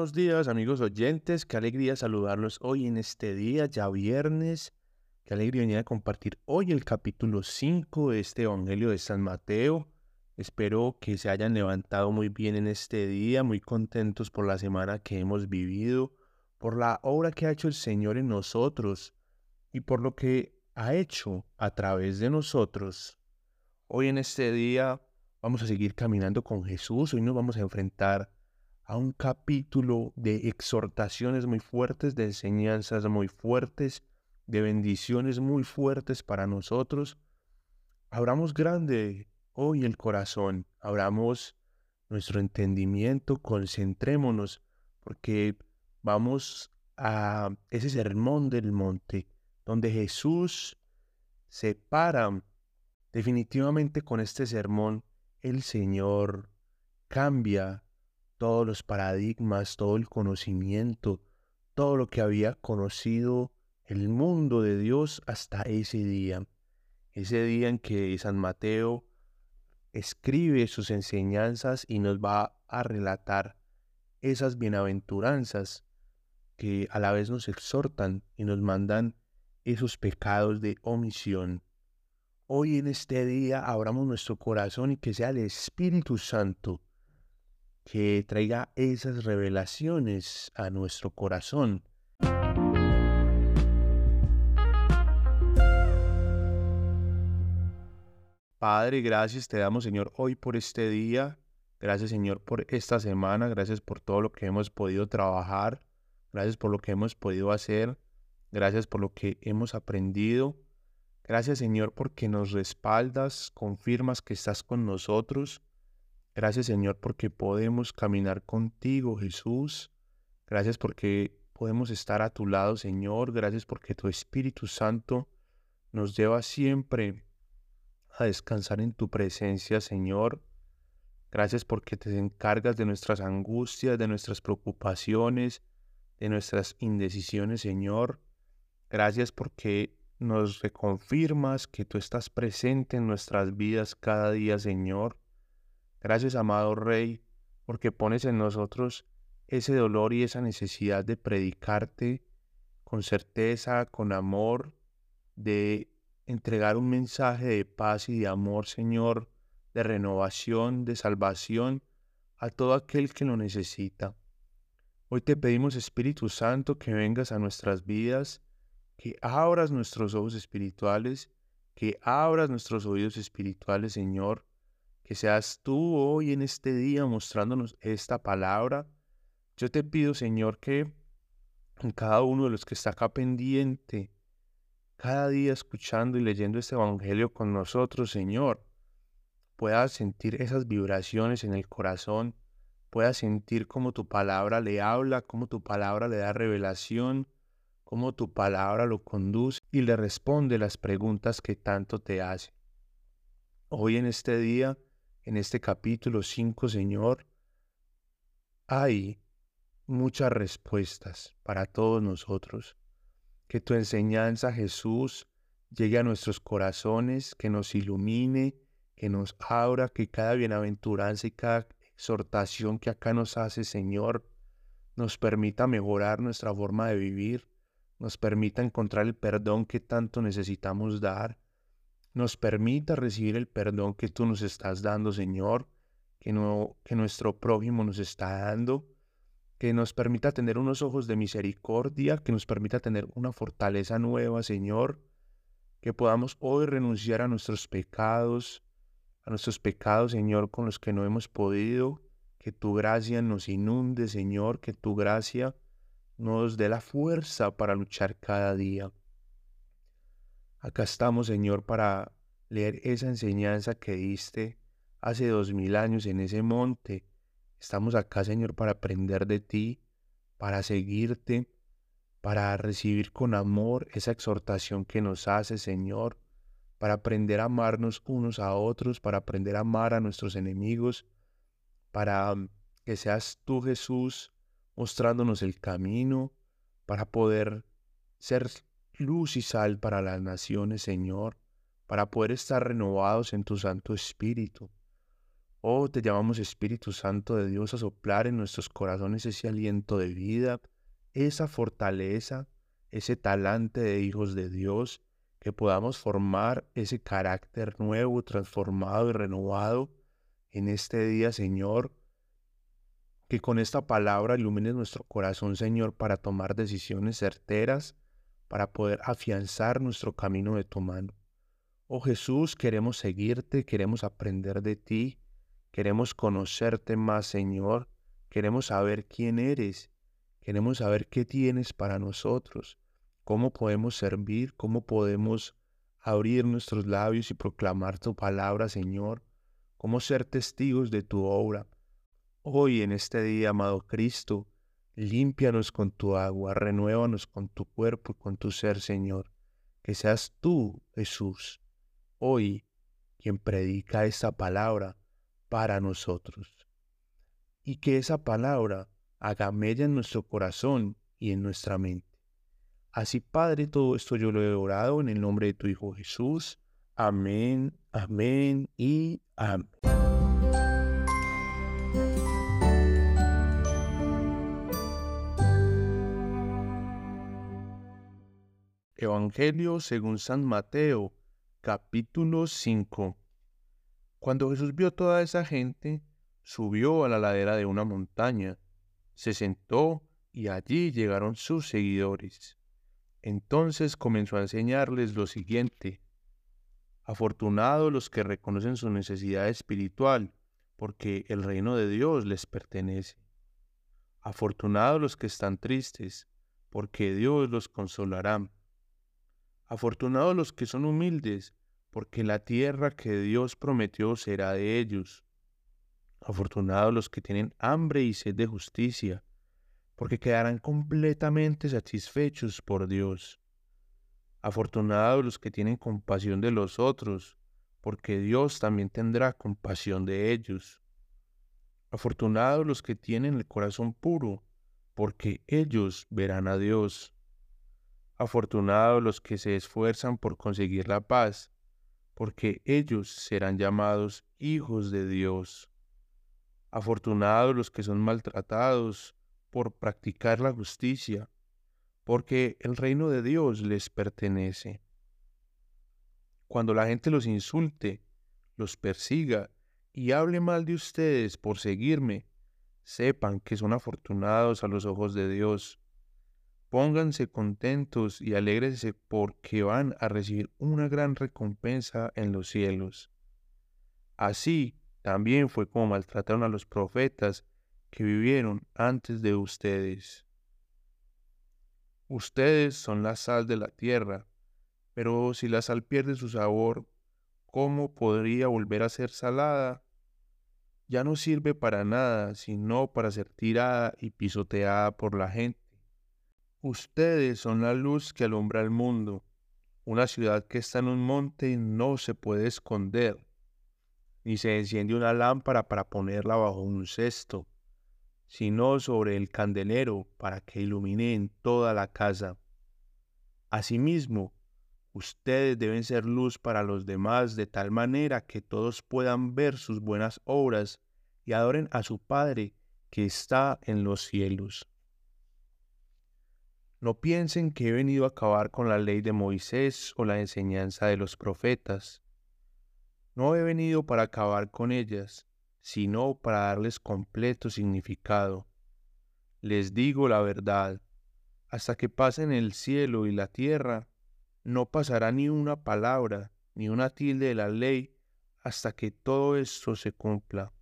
buenos días amigos oyentes, qué alegría saludarlos hoy en este día, ya viernes, qué alegría venir a compartir hoy el capítulo 5 de este Evangelio de San Mateo. Espero que se hayan levantado muy bien en este día, muy contentos por la semana que hemos vivido, por la obra que ha hecho el Señor en nosotros y por lo que ha hecho a través de nosotros. Hoy en este día vamos a seguir caminando con Jesús, hoy nos vamos a enfrentar a un capítulo de exhortaciones muy fuertes, de enseñanzas muy fuertes, de bendiciones muy fuertes para nosotros. Abramos grande hoy el corazón, abramos nuestro entendimiento, concentrémonos, porque vamos a ese sermón del monte, donde Jesús se para. Definitivamente con este sermón el Señor cambia todos los paradigmas, todo el conocimiento, todo lo que había conocido el mundo de Dios hasta ese día. Ese día en que San Mateo escribe sus enseñanzas y nos va a relatar esas bienaventuranzas que a la vez nos exhortan y nos mandan esos pecados de omisión. Hoy en este día abramos nuestro corazón y que sea el Espíritu Santo que traiga esas revelaciones a nuestro corazón. Padre, gracias te damos, Señor, hoy por este día. Gracias, Señor, por esta semana. Gracias por todo lo que hemos podido trabajar. Gracias por lo que hemos podido hacer. Gracias por lo que hemos aprendido. Gracias, Señor, porque nos respaldas, confirmas que estás con nosotros. Gracias Señor porque podemos caminar contigo Jesús. Gracias porque podemos estar a tu lado Señor. Gracias porque tu Espíritu Santo nos lleva siempre a descansar en tu presencia Señor. Gracias porque te encargas de nuestras angustias, de nuestras preocupaciones, de nuestras indecisiones Señor. Gracias porque nos reconfirmas que tú estás presente en nuestras vidas cada día Señor. Gracias, amado Rey, porque pones en nosotros ese dolor y esa necesidad de predicarte con certeza, con amor, de entregar un mensaje de paz y de amor, Señor, de renovación, de salvación a todo aquel que lo necesita. Hoy te pedimos, Espíritu Santo, que vengas a nuestras vidas, que abras nuestros ojos espirituales, que abras nuestros oídos espirituales, Señor, que seas tú hoy en este día mostrándonos esta palabra. Yo te pido, Señor, que en cada uno de los que está acá pendiente, cada día escuchando y leyendo este Evangelio con nosotros, Señor, pueda sentir esas vibraciones en el corazón, pueda sentir cómo tu palabra le habla, cómo tu palabra le da revelación, cómo tu palabra lo conduce y le responde las preguntas que tanto te hace. Hoy en este día, en este capítulo 5, Señor, hay muchas respuestas para todos nosotros. Que tu enseñanza, Jesús, llegue a nuestros corazones, que nos ilumine, que nos abra, que cada bienaventuranza y cada exhortación que acá nos hace, Señor, nos permita mejorar nuestra forma de vivir, nos permita encontrar el perdón que tanto necesitamos dar, nos permita recibir el perdón que tú nos estás dando, Señor, que, no, que nuestro prójimo nos está dando, que nos permita tener unos ojos de misericordia, que nos permita tener una fortaleza nueva, Señor, que podamos hoy renunciar a nuestros pecados, a nuestros pecados, Señor, con los que no hemos podido, que tu gracia nos inunde, Señor, que tu gracia nos dé la fuerza para luchar cada día. Acá estamos, Señor, para leer esa enseñanza que diste hace dos mil años en ese monte. Estamos acá, Señor, para aprender de ti, para seguirte, para recibir con amor esa exhortación que nos hace, Señor, para aprender a amarnos unos a otros, para aprender a amar a nuestros enemigos, para mm, que seas tú, Jesús, mostrándonos el camino, para poder ser luz y sal para las naciones, Señor, para poder estar renovados en tu Santo Espíritu. Oh, te llamamos Espíritu Santo de Dios a soplar en nuestros corazones ese aliento de vida, esa fortaleza, ese talante de hijos de Dios, que podamos formar ese carácter nuevo, transformado y renovado en este día, Señor. Que con esta palabra ilumines nuestro corazón, Señor, para tomar decisiones certeras, para poder afianzar nuestro camino de tu mano. Oh Jesús, queremos seguirte, queremos aprender de ti, queremos conocerte más, Señor, queremos saber quién eres, queremos saber qué tienes para nosotros cómo podemos servir, cómo podemos abrir nuestros labios y proclamar tu palabra, Señor, cómo ser testigos de tu obra. Hoy en este día, amado Cristo, límpianos con tu agua, renuévanos con tu cuerpo y con tu ser, Señor. Que seas tú, Jesús, hoy quien predica esta palabra para nosotros. Y que esa palabra haga mella en nuestro corazón y en nuestra mente. Así, Padre, todo esto yo lo he orado en el nombre de tu Hijo Jesús. Amén, amén y amén. Evangelio según San Mateo, capítulo 5. Cuando Jesús vio toda esa gente, subió a la ladera de una montaña, se sentó y allí llegaron sus seguidores. Entonces comenzó a enseñarles lo siguiente. Afortunados los que reconocen su necesidad espiritual, porque el reino de Dios les pertenece. Afortunados los que están tristes, porque Dios los consolará. Afortunados los que son humildes, porque la tierra que Dios prometió será de ellos. Afortunados los que tienen hambre y sed de justicia, porque quedarán completamente satisfechos por Dios. Afortunados los que tienen compasión de los otros, porque Dios también tendrá compasión de ellos. Afortunados los que tienen el corazón puro, porque ellos verán a Dios. Afortunados los que se esfuerzan por conseguir la paz, porque ellos serán llamados hijos de Dios. Afortunados los que son maltratados, por practicar la justicia, porque el reino de Dios les pertenece. Cuando la gente los insulte, los persiga y hable mal de ustedes por seguirme, sepan que son afortunados a los ojos de Dios. Pónganse contentos y alégrense porque van a recibir una gran recompensa en los cielos. Así también fue como maltrataron a los profetas que vivieron antes de ustedes. Ustedes son la sal de la tierra, pero si la sal pierde su sabor, ¿cómo podría volver a ser salada? Ya no sirve para nada, sino para ser tirada y pisoteada por la gente. Ustedes son la luz que alumbra el mundo. Una ciudad que está en un monte no se puede esconder, ni se enciende una lámpara para ponerla bajo un cesto sino sobre el candelero para que ilumine en toda la casa. Asimismo, ustedes deben ser luz para los demás de tal manera que todos puedan ver sus buenas obras y adoren a su Padre que está en los cielos. No piensen que he venido a acabar con la ley de Moisés o la enseñanza de los profetas. No he venido para acabar con ellas, sino para darles completo significado. Les digo la verdad, hasta que pasen el cielo y la tierra, no pasará ni una palabra, ni una tilde de la ley, hasta que todo esto se cumpla.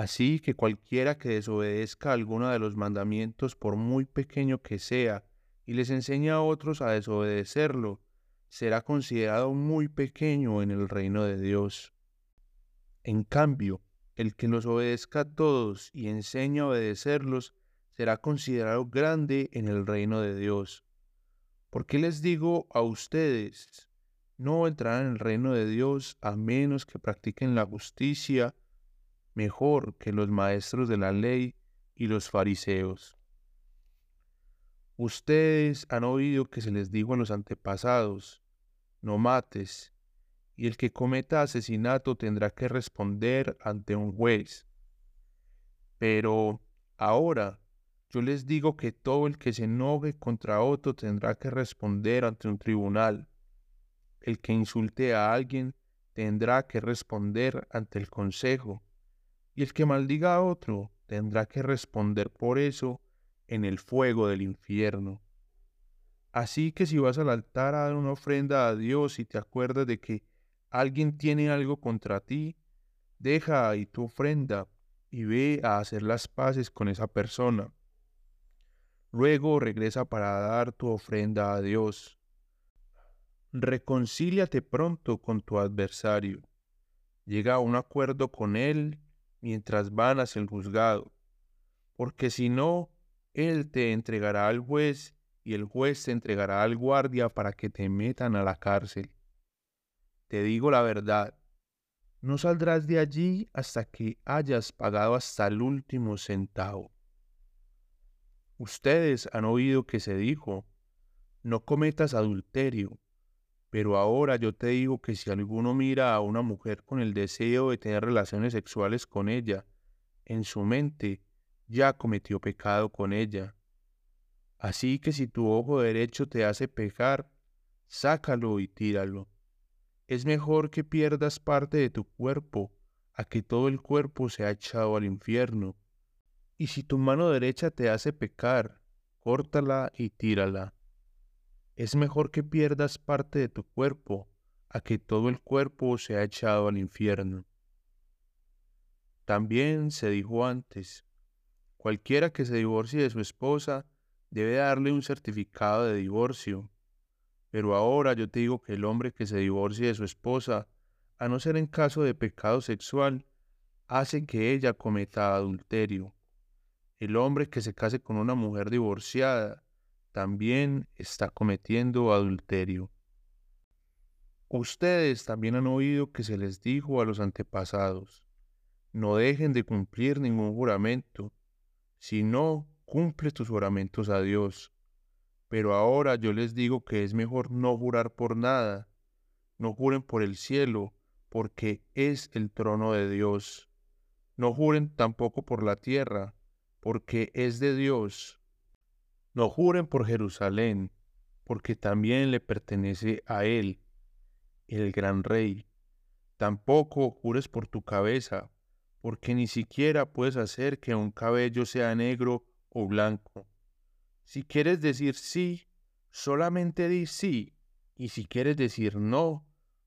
Así que cualquiera que desobedezca alguno de los mandamientos, por muy pequeño que sea, y les enseña a otros a desobedecerlo, será considerado muy pequeño en el reino de Dios. En cambio, el que los obedezca a todos y enseña a obedecerlos será considerado grande en el reino de Dios. ¿Por qué les digo a ustedes? No entrarán en el reino de Dios a menos que practiquen la justicia mejor que los maestros de la ley y los fariseos. Ustedes han oído que se les dijo a los antepasados, no mates, y el que cometa asesinato tendrá que responder ante un juez. Pero ahora yo les digo que todo el que se enoje contra otro tendrá que responder ante un tribunal. El que insulte a alguien tendrá que responder ante el consejo, y el que maldiga a otro tendrá que responder por eso en el fuego del infierno. Así que si vas al altar a dar una ofrenda a Dios y te acuerdas de que alguien tiene algo contra ti, deja ahí tu ofrenda y ve a hacer las paces con esa persona. Luego regresa para dar tu ofrenda a Dios. Reconcíliate pronto con tu adversario. Llega a un acuerdo con él mientras van hacia el juzgado, porque si no, él te entregará al juez y el juez te entregará al guardia para que te metan a la cárcel. Te digo la verdad, no saldrás de allí hasta que hayas pagado hasta el último centavo. Ustedes han oído que se dijo, no cometas adulterio, pero ahora yo te digo que si alguno mira a una mujer con el deseo de tener relaciones sexuales con ella, en su mente ya cometió pecado con ella. Así que si tu ojo derecho te hace pecar, sácalo y tíralo. Es mejor que pierdas parte de tu cuerpo a que todo el cuerpo sea echado al infierno. Y si tu mano derecha te hace pecar, córtala y tírala. Es mejor que pierdas parte de tu cuerpo a que todo el cuerpo sea echado al infierno. También se dijo antes, cualquiera que se divorcie de su esposa debe darle un certificado de divorcio. Pero ahora yo te digo que el hombre que se divorcie de su esposa, a no ser en caso de pecado sexual, hace que ella cometa adulterio. El hombre que se case con una mujer divorciada también está cometiendo adulterio. Ustedes también han oído que se les dijo a los antepasados, no dejen de cumplir ningún juramento, si no, cumple tus juramentos a Dios. Pero ahora yo les digo que es mejor no jurar por nada, no juren por el cielo, porque es el trono de Dios. No juren tampoco por la tierra, porque es de Dios no juren por Jerusalén, porque también le pertenece a él, el gran rey. Tampoco jures por tu cabeza, porque ni siquiera puedes hacer que un cabello sea negro o blanco. Si quieres decir sí, solamente di sí, y si quieres decir no,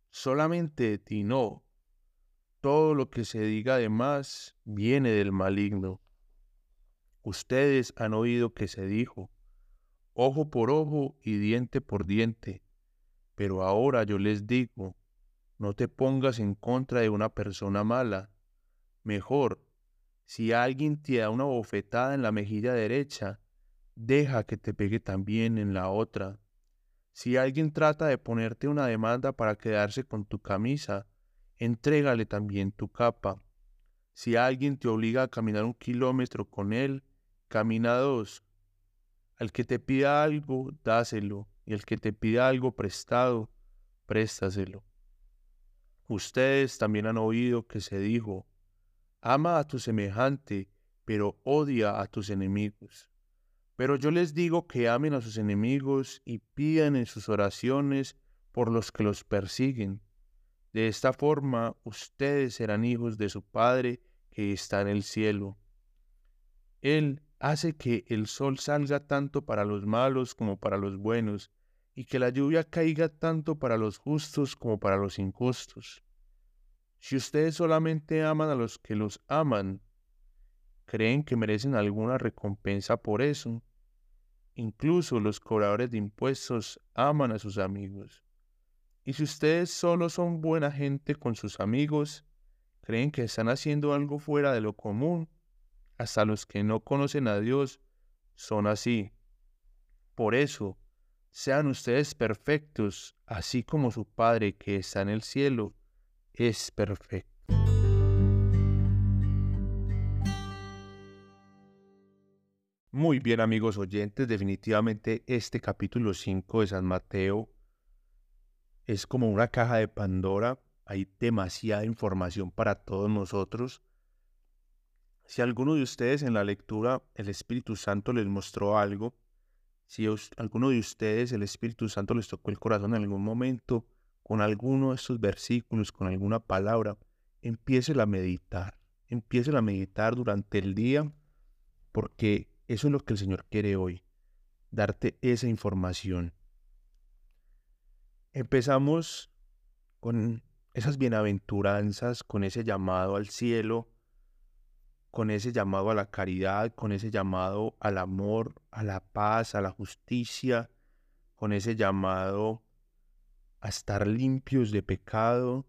solamente di no. Todo lo que se diga además viene del maligno. Ustedes han oído que se dijo, ojo por ojo y diente por diente. Pero ahora yo les digo, no te pongas en contra de una persona mala. Mejor, si alguien te da una bofetada en la mejilla derecha, deja que te pegue también en la otra. Si alguien trata de ponerte una demanda para quedarse con tu camisa, entrégale también tu capa. Si alguien te obliga a caminar un kilómetro con él, Camina dos. Al que te pida algo, dáselo, y al que te pida algo prestado, préstaselo. Ustedes también han oído que se dijo, ama a tu semejante, pero odia a tus enemigos. Pero yo les digo que amen a sus enemigos y pidan en sus oraciones por los que los persiguen. De esta forma ustedes serán hijos de su Padre que está en el cielo. Él hace que el sol salga tanto para los malos como para los buenos, y que la lluvia caiga tanto para los justos como para los injustos. Si ustedes solamente aman a los que los aman, ¿creen que merecen alguna recompensa por eso? Incluso los cobradores de impuestos aman a sus amigos. Y si ustedes solo son buena gente con sus amigos, ¿creen que están haciendo algo fuera de lo común? Hasta los que no conocen a Dios son así. Por eso, sean ustedes perfectos, así como su Padre que está en el cielo es perfecto. Muy bien amigos oyentes, definitivamente este capítulo 5 de San Mateo es como una caja de Pandora, hay demasiada información para todos nosotros. Si alguno de ustedes en la lectura el Espíritu Santo les mostró algo, si alguno de ustedes el Espíritu Santo les tocó el corazón en algún momento con alguno de estos versículos, con alguna palabra, empiece a meditar, empiece a meditar durante el día, porque eso es lo que el Señor quiere hoy, darte esa información. Empezamos con esas bienaventuranzas, con ese llamado al cielo, con ese llamado a la caridad, con ese llamado al amor, a la paz, a la justicia, con ese llamado a estar limpios de pecado,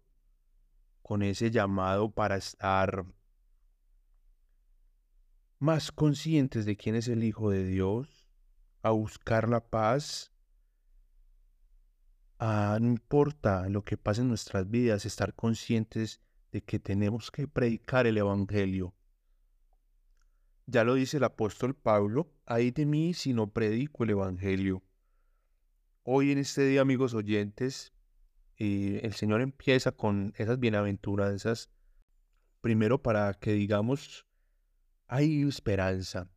con ese llamado para estar más conscientes de quién es el Hijo de Dios, a buscar la paz, a no importa lo que pase en nuestras vidas, estar conscientes de que tenemos que predicar el Evangelio, ya lo dice el apóstol Pablo, hay de mí si no predico el Evangelio. Hoy en este día, amigos oyentes, eh, el Señor empieza con esas bienaventuranzas, primero para que digamos, hay esperanza,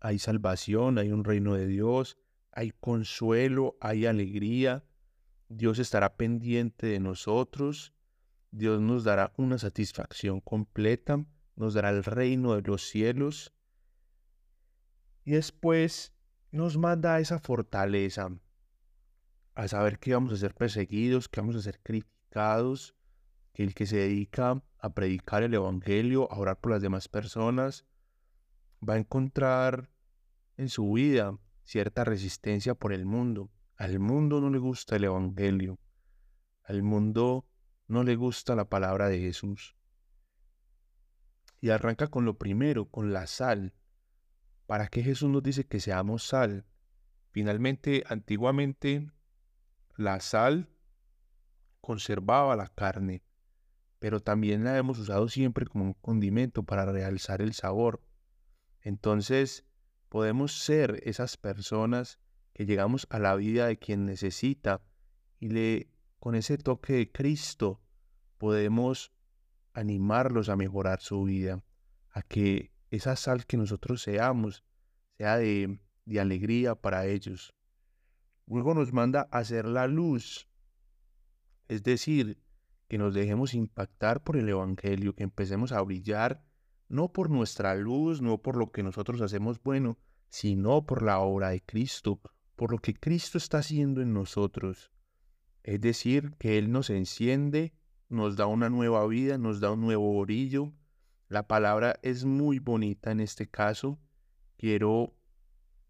hay salvación, hay un reino de Dios, hay consuelo, hay alegría, Dios estará pendiente de nosotros, Dios nos dará una satisfacción completa, nos dará el reino de los cielos, y después nos manda esa fortaleza a saber que vamos a ser perseguidos, que vamos a ser criticados, que el que se dedica a predicar el Evangelio, a orar por las demás personas, va a encontrar en su vida cierta resistencia por el mundo. Al mundo no le gusta el Evangelio. Al mundo no le gusta la palabra de Jesús. Y arranca con lo primero, con la sal. ¿Para qué Jesús nos dice que seamos sal? Finalmente, antiguamente, la sal conservaba la carne, pero también la hemos usado siempre como un condimento para realzar el sabor. Entonces, podemos ser esas personas que llegamos a la vida de quien necesita y le con ese toque de Cristo podemos animarlos a mejorar su vida, a que esa sal que nosotros seamos sea de, de alegría para ellos. Luego nos manda a hacer la luz, es decir, que nos dejemos impactar por el Evangelio, que empecemos a brillar no por nuestra luz, no por lo que nosotros hacemos bueno, sino por la obra de Cristo, por lo que Cristo está haciendo en nosotros. Es decir, que Él nos enciende, nos da una nueva vida, nos da un nuevo brillo, la palabra es muy bonita en este caso. Quiero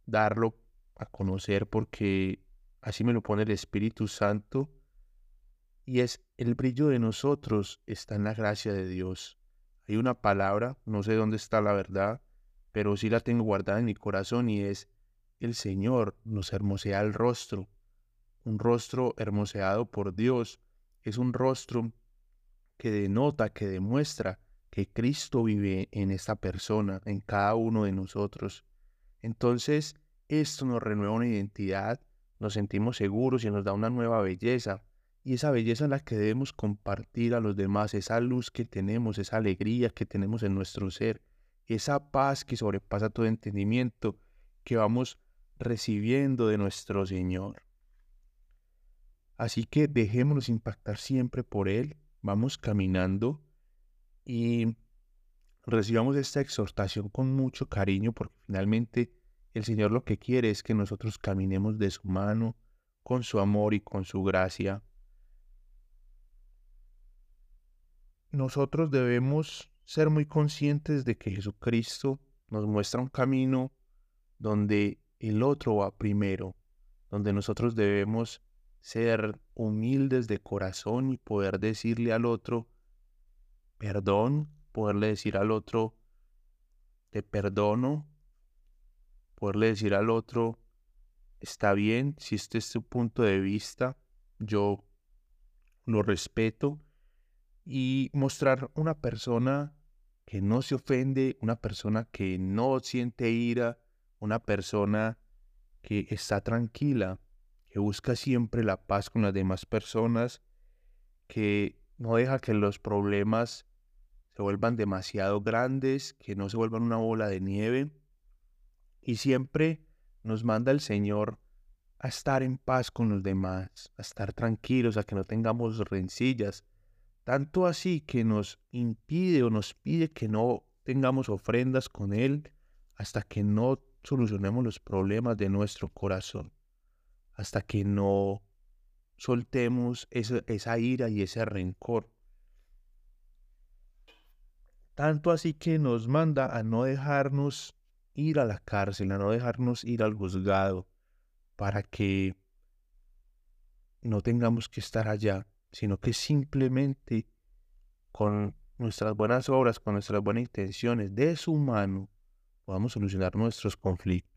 darlo a conocer porque así me lo pone el Espíritu Santo. Y es el brillo de nosotros está en la gracia de Dios. Hay una palabra, no sé dónde está la verdad, pero sí la tengo guardada en mi corazón y es el Señor nos hermosea el rostro. Un rostro hermoseado por Dios es un rostro que denota, que demuestra que Cristo vive en esta persona, en cada uno de nosotros. Entonces, esto nos renueva una identidad, nos sentimos seguros y nos da una nueva belleza. Y esa belleza es la que debemos compartir a los demás, esa luz que tenemos, esa alegría que tenemos en nuestro ser, esa paz que sobrepasa todo entendimiento que vamos recibiendo de nuestro Señor. Así que dejémonos impactar siempre por Él, vamos caminando y recibamos esta exhortación con mucho cariño porque finalmente el Señor lo que quiere es que nosotros caminemos de su mano, con su amor y con su gracia. Nosotros debemos ser muy conscientes de que Jesucristo nos muestra un camino donde el otro va primero, donde nosotros debemos ser humildes de corazón y poder decirle al otro, perdón, poderle decir al otro, te perdono, poderle decir al otro, está bien, si este es tu punto de vista, yo lo respeto y mostrar una persona que no se ofende, una persona que no siente ira, una persona que está tranquila, que busca siempre la paz con las demás personas, que no deja que los problemas se vuelvan demasiado grandes, que no se vuelvan una bola de nieve. Y siempre nos manda el Señor a estar en paz con los demás, a estar tranquilos, a que no tengamos rencillas. Tanto así que nos impide o nos pide que no tengamos ofrendas con Él hasta que no solucionemos los problemas de nuestro corazón, hasta que no soltemos esa, ira y ese rencor. Tanto así que nos manda a no dejarnos ir a la cárcel, a no dejarnos ir al juzgado, para que no tengamos que estar allá, sino que simplemente con nuestras buenas obras, con nuestras buenas intenciones de su mano, podamos solucionar nuestros conflictos.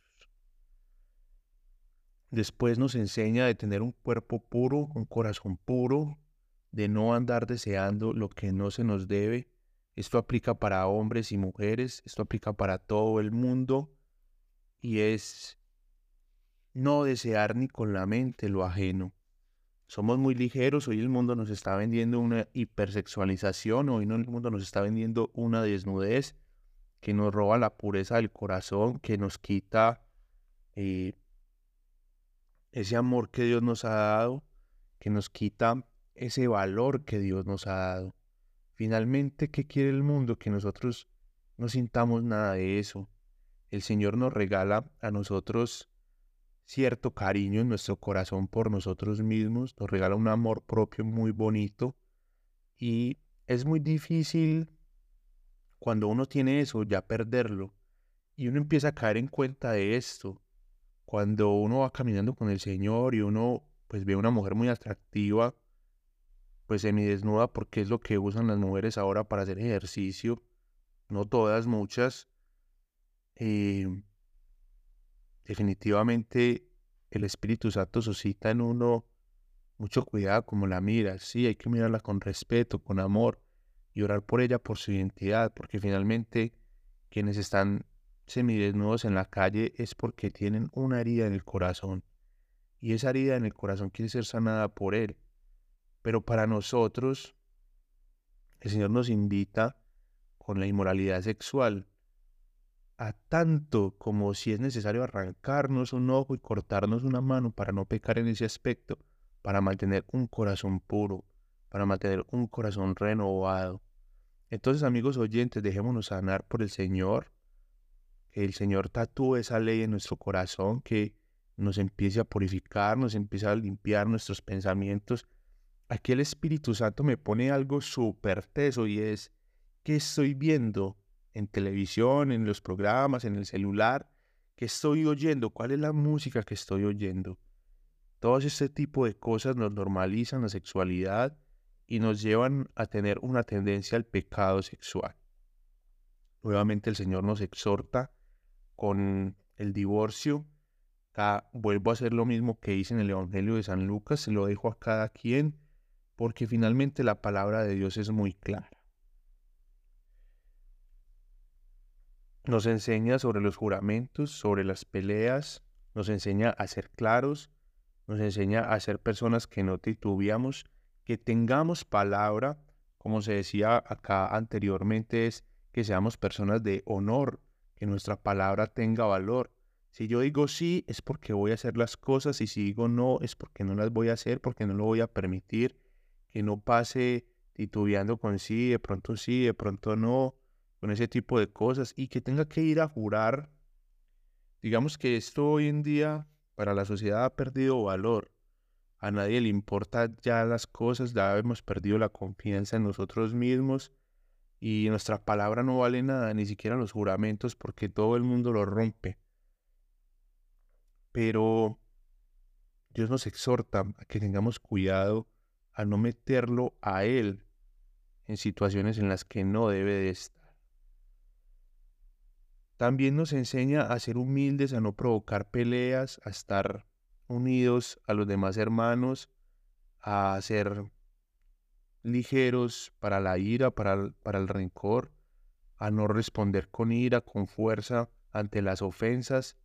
Después nos enseña de tener un cuerpo puro, un corazón puro, de no andar deseando lo que no se nos debe. Esto aplica para hombres y mujeres, esto aplica para todo el mundo y es no desear ni con la mente lo ajeno. Somos muy ligeros, hoy el mundo nos está vendiendo una hipersexualización, hoy el mundo nos está vendiendo una desnudez que nos roba la pureza del corazón, que nos quita eh, ese amor que Dios nos ha dado, que nos quita ese valor que Dios nos ha dado. Finalmente, ¿qué quiere el mundo? Que nosotros no sintamos nada de eso. El Señor nos regala a nosotros cierto cariño en nuestro corazón por nosotros mismos, nos regala un amor propio muy bonito y es muy difícil cuando uno tiene eso ya perderlo y uno empieza a caer en cuenta de esto cuando uno va caminando con el Señor y uno pues ve una mujer muy atractiva, pues semidesnuda, porque es lo que usan las mujeres ahora para hacer ejercicio, no todas, muchas. Eh, definitivamente el Espíritu Santo suscita en uno mucho cuidado como la mira, sí, hay que mirarla con respeto, con amor y orar por ella, por su identidad, porque finalmente quienes están semidesnudos en la calle es porque tienen una herida en el corazón. Y esa herida en el corazón quiere ser sanada por Él. Pero para nosotros, el Señor nos invita con la inmoralidad sexual a tanto como si es necesario arrancarnos un ojo y cortarnos una mano para no pecar en ese aspecto, para mantener un corazón puro, para mantener un corazón renovado. Entonces, amigos oyentes, dejémonos sanar por el Señor que el Señor tatúe esa ley en nuestro corazón, que nos empiece a purificar, nos empiece a limpiar nuestros pensamientos. Aquí el Espíritu Santo me pone algo súper teso y es que estoy viendo en televisión, en los programas, en el celular, que estoy oyendo, cuál es la música que estoy oyendo. Todo este tipo de cosas nos normalizan la sexualidad y nos llevan a tener una tendencia al pecado sexual. Nuevamente el Señor nos exhorta con el divorcio. Acá vuelvo a hacer lo mismo que hice en el Evangelio de San Lucas, se lo dejo a cada quien, porque finalmente la palabra de Dios es muy clara. Nos enseña sobre los juramentos, sobre las peleas, nos enseña a ser claros, nos enseña a ser personas que no titubeamos, que tengamos palabra, como se decía acá anteriormente, es que seamos personas de honor, que nuestra palabra tenga valor. Si yo digo sí, es porque voy a hacer las cosas y si digo no, es porque no las voy a hacer, porque no lo voy a permitir, que no pase titubeando con sí, de pronto sí, de pronto no, con ese tipo de cosas y que tenga que ir a jurar. Digamos que esto hoy en día para la sociedad ha perdido valor. A nadie le importa ya las cosas, ya hemos perdido la confianza en nosotros mismos y nuestra palabra no vale nada, ni siquiera los juramentos, porque todo el mundo lo rompe. Pero Dios nos exhorta a que tengamos cuidado a no meterlo a Él en situaciones en las que no debe de estar. También nos enseña a ser humildes, a no provocar peleas, a estar unidos a los demás hermanos, a ser ligeros para la ira, para el, para el rencor, a no responder con ira, con fuerza ante las ofensas,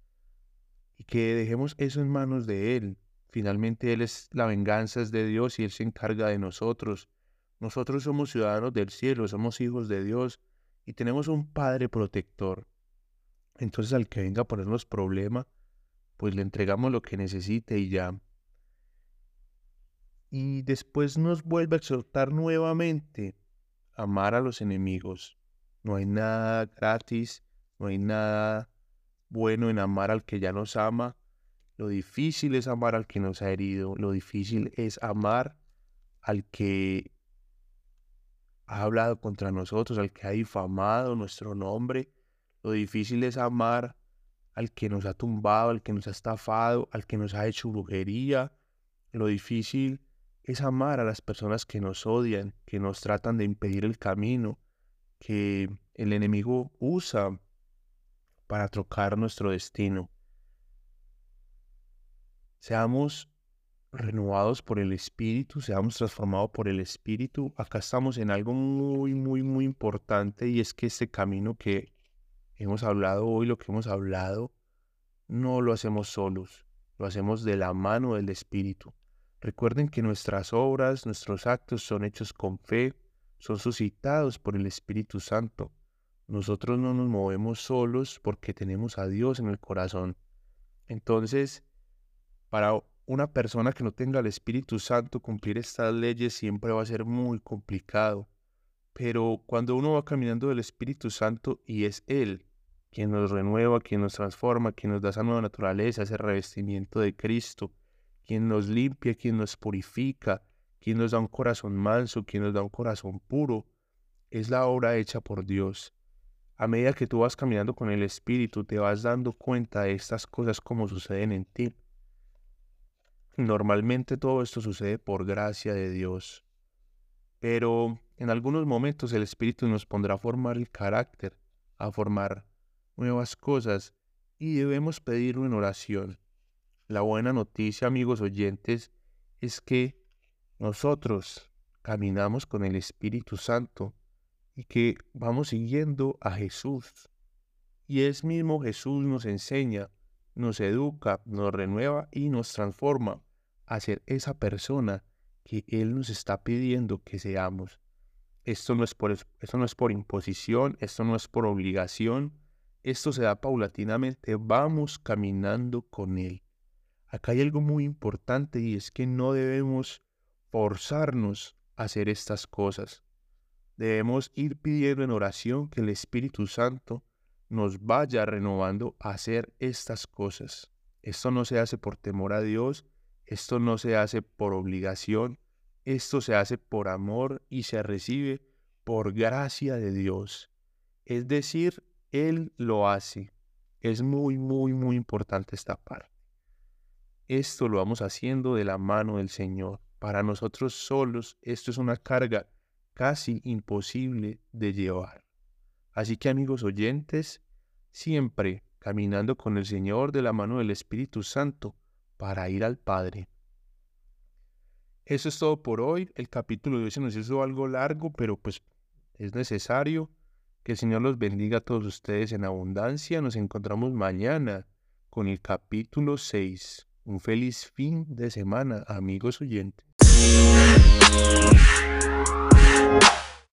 y que dejemos eso en manos de Él. Finalmente Él es la venganza es de Dios y Él se encarga de nosotros. Nosotros somos ciudadanos del cielo, somos hijos de Dios y tenemos un Padre protector. Entonces al que venga a ponernos problema, pues le entregamos lo que necesite y ya. Y después nos vuelve a exhortar nuevamente amar a los enemigos. No hay nada gratis, no hay nada bueno en amar al que ya nos ama. Lo difícil es amar al que nos ha herido. Lo difícil es amar al que ha hablado contra nosotros, al que ha difamado nuestro nombre. Lo difícil es amar al que nos ha tumbado, al que nos ha estafado, al que nos ha hecho brujería. Lo difícil es amar a las personas que nos odian, que nos tratan de impedir el camino, que el enemigo usa para trocar nuestro destino. Seamos renovados por el Espíritu, seamos transformados por el Espíritu. Acá estamos en algo muy, muy, muy importante y es que este camino que hemos hablado hoy, lo que hemos hablado, no lo hacemos solos, lo hacemos de la mano del Espíritu. Recuerden que nuestras obras, nuestros actos son hechos con fe, son suscitados por el Espíritu Santo. Nosotros no nos movemos solos porque tenemos a Dios en el corazón. Entonces, para una persona que no tenga el Espíritu Santo, cumplir estas leyes siempre va a ser muy complicado. Pero cuando uno va caminando del Espíritu Santo y es Él quien nos renueva, quien nos transforma, quien nos da esa nueva naturaleza, ese revestimiento de Cristo, quien nos limpia, quien nos purifica, quien nos da un corazón manso, quien nos da un corazón puro, es la obra hecha por Dios. A medida que tú vas caminando con el Espíritu, te vas dando cuenta de estas cosas como suceden en ti. Normalmente todo esto sucede por gracia de Dios. Pero en algunos momentos el Espíritu nos pondrá a formar el carácter, a formar nuevas cosas y debemos pedirlo en oración. La buena noticia, amigos oyentes, es que nosotros caminamos con el Espíritu Santo y que vamos siguiendo a Jesús. Y es mismo Jesús nos enseña nos educa, nos renueva y nos transforma a ser esa persona que Él nos está pidiendo que seamos. Esto no es por, esto no es por imposición, esto no es por obligación, esto se da paulatinamente, vamos caminando con Él. Acá hay algo muy importante y es que no debemos forzarnos a hacer estas cosas. Debemos ir pidiendo en oración que el Espíritu Santo nos vaya renovando a hacer estas cosas. Esto no se hace por temor a Dios, esto no se hace por obligación, esto se hace por amor y se recibe por gracia de Dios. Es decir, Él lo hace. Es muy, muy, muy importante esta parte. Esto lo vamos haciendo de la mano del Señor. Para nosotros solos, esto es una carga casi imposible de llevar. Así que amigos oyentes, siempre caminando con el Señor de la mano del Espíritu Santo para ir al Padre. Eso es todo por hoy. El capítulo de hoy se nos hizo algo largo, pero pues es necesario. Que el Señor los bendiga a todos ustedes en abundancia. Nos encontramos mañana con el capítulo 6. Un feliz fin de semana, amigos oyentes.